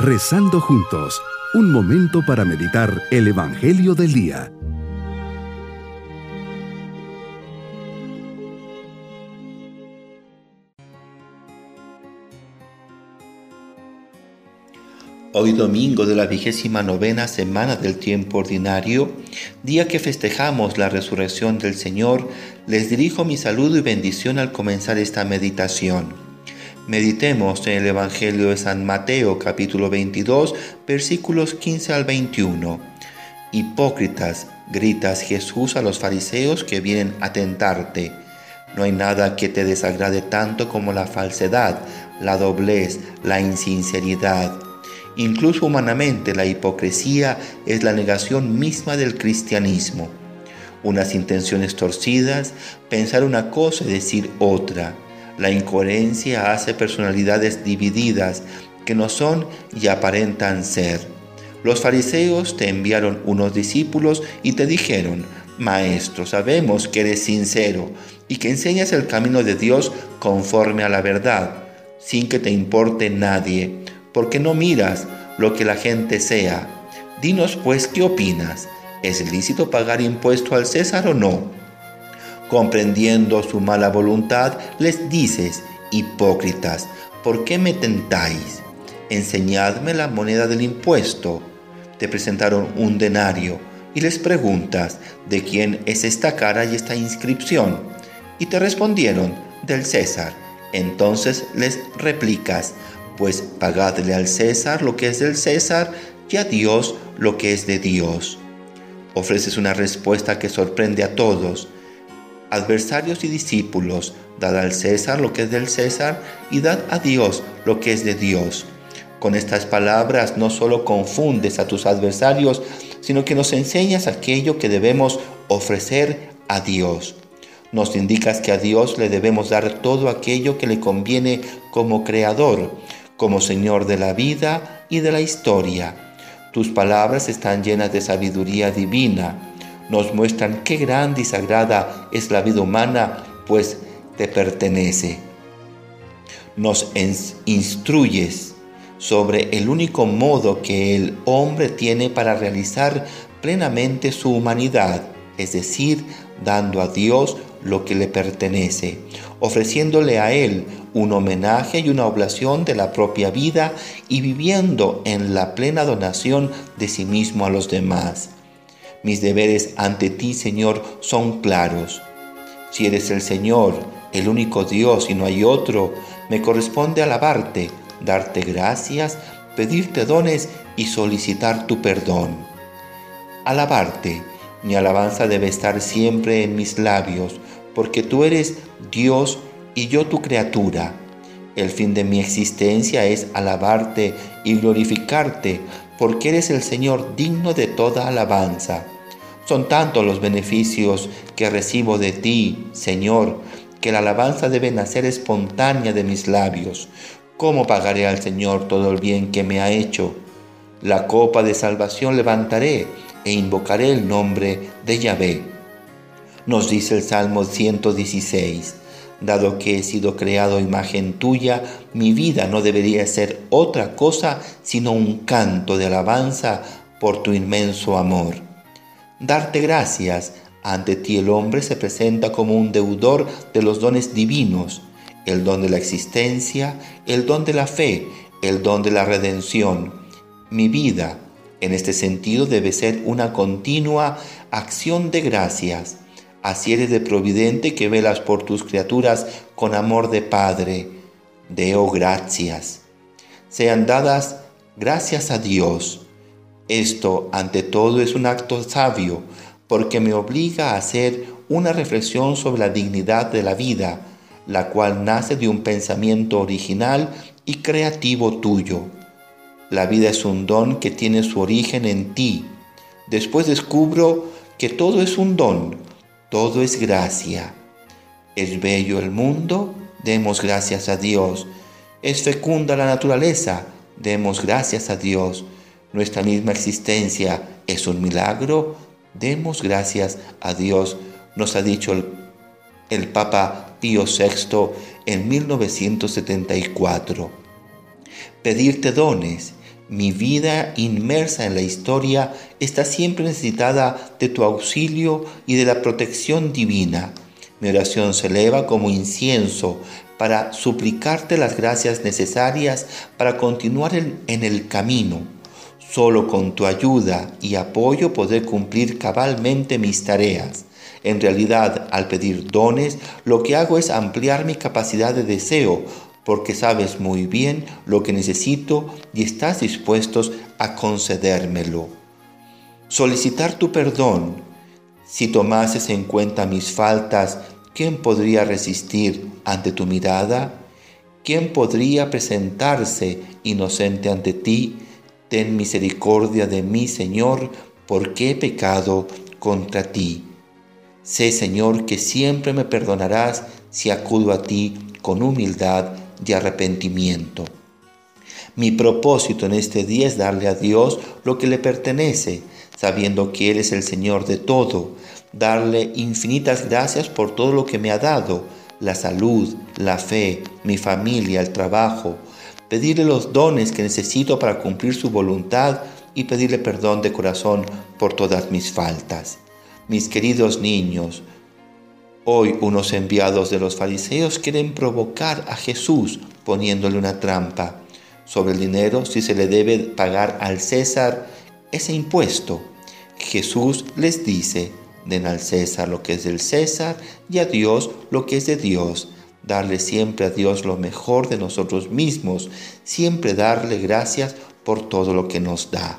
Rezando juntos, un momento para meditar el Evangelio del Día. Hoy domingo de la vigésima novena semana del tiempo ordinario, día que festejamos la resurrección del Señor, les dirijo mi saludo y bendición al comenzar esta meditación. Meditemos en el Evangelio de San Mateo capítulo 22 versículos 15 al 21. Hipócritas, gritas Jesús a los fariseos que vienen a tentarte. No hay nada que te desagrade tanto como la falsedad, la doblez, la insinceridad. Incluso humanamente la hipocresía es la negación misma del cristianismo. Unas intenciones torcidas, pensar una cosa y decir otra la incoherencia hace personalidades divididas que no son y aparentan ser. Los fariseos te enviaron unos discípulos y te dijeron, Maestro, sabemos que eres sincero y que enseñas el camino de Dios conforme a la verdad, sin que te importe nadie, porque no miras lo que la gente sea. Dinos pues qué opinas. ¿Es lícito pagar impuesto al César o no? Comprendiendo su mala voluntad, les dices, hipócritas, ¿por qué me tentáis? Enseñadme la moneda del impuesto. Te presentaron un denario y les preguntas, ¿de quién es esta cara y esta inscripción? Y te respondieron, del César. Entonces les replicas, pues pagadle al César lo que es del César y a Dios lo que es de Dios. Ofreces una respuesta que sorprende a todos adversarios y discípulos, dad al César lo que es del César y dad a Dios lo que es de Dios. Con estas palabras no solo confundes a tus adversarios, sino que nos enseñas aquello que debemos ofrecer a Dios. Nos indicas que a Dios le debemos dar todo aquello que le conviene como Creador, como Señor de la vida y de la historia. Tus palabras están llenas de sabiduría divina nos muestran qué grande y sagrada es la vida humana, pues te pertenece. Nos instruyes sobre el único modo que el hombre tiene para realizar plenamente su humanidad, es decir, dando a Dios lo que le pertenece, ofreciéndole a Él un homenaje y una oblación de la propia vida y viviendo en la plena donación de sí mismo a los demás. Mis deberes ante ti, Señor, son claros. Si eres el Señor, el único Dios y no hay otro, me corresponde alabarte, darte gracias, pedirte dones y solicitar tu perdón. Alabarte, mi alabanza debe estar siempre en mis labios, porque tú eres Dios y yo tu criatura. El fin de mi existencia es alabarte y glorificarte, porque eres el Señor digno de toda alabanza. Son tantos los beneficios que recibo de ti, Señor, que la alabanza debe nacer espontánea de mis labios. ¿Cómo pagaré al Señor todo el bien que me ha hecho? La copa de salvación levantaré e invocaré el nombre de Yahvé. Nos dice el Salmo 116. Dado que he sido creado imagen tuya, mi vida no debería ser otra cosa sino un canto de alabanza por tu inmenso amor. Darte gracias, ante ti el hombre se presenta como un deudor de los dones divinos, el don de la existencia, el don de la fe, el don de la redención. Mi vida, en este sentido, debe ser una continua acción de gracias Así eres de providente que velas por tus criaturas con amor de Padre. Deo gracias. Sean dadas gracias a Dios. Esto, ante todo, es un acto sabio porque me obliga a hacer una reflexión sobre la dignidad de la vida, la cual nace de un pensamiento original y creativo tuyo. La vida es un don que tiene su origen en ti. Después descubro que todo es un don todo es gracia. Es bello el mundo, demos gracias a Dios. Es fecunda la naturaleza, demos gracias a Dios. Nuestra misma existencia es un milagro, demos gracias a Dios, nos ha dicho el, Papa Pío VI en 1974. Pedirte dones Mi vida inmersa en la historia está siempre necesitada de tu auxilio y de la protección divina. Mi oración se eleva como incienso para suplicarte las gracias necesarias para continuar en el camino. Solo con tu ayuda y apoyo poder cumplir cabalmente mis tareas. En realidad, al pedir dones, lo que hago es ampliar mi capacidad de deseo porque sabes muy bien lo que necesito y estás dispuesto a concedérmelo. Solicitar tu perdón. Si tomases en cuenta mis faltas, ¿quién podría resistir ante tu mirada? ¿Quién podría presentarse inocente ante ti? Ten misericordia de mí, Señor, porque he pecado contra ti. Sé, Señor, que siempre me perdonarás si acudo a ti con humildad de arrepentimiento. Mi propósito en este día es darle a Dios lo que le pertenece, sabiendo que Él es el Señor de todo, darle infinitas gracias por todo lo que me ha dado, la salud, la fe, mi familia, el trabajo, pedirle los dones que necesito para cumplir su voluntad y pedirle perdón de corazón por todas mis faltas. Mis queridos niños, Hoy unos enviados de los fariseos quieren provocar a Jesús poniéndole una trampa sobre el dinero si se le debe pagar al César ese impuesto. Jesús les dice, den al César lo que es del César y a Dios lo que es de Dios. Darle siempre a Dios lo mejor de nosotros mismos, siempre darle gracias por todo lo que nos da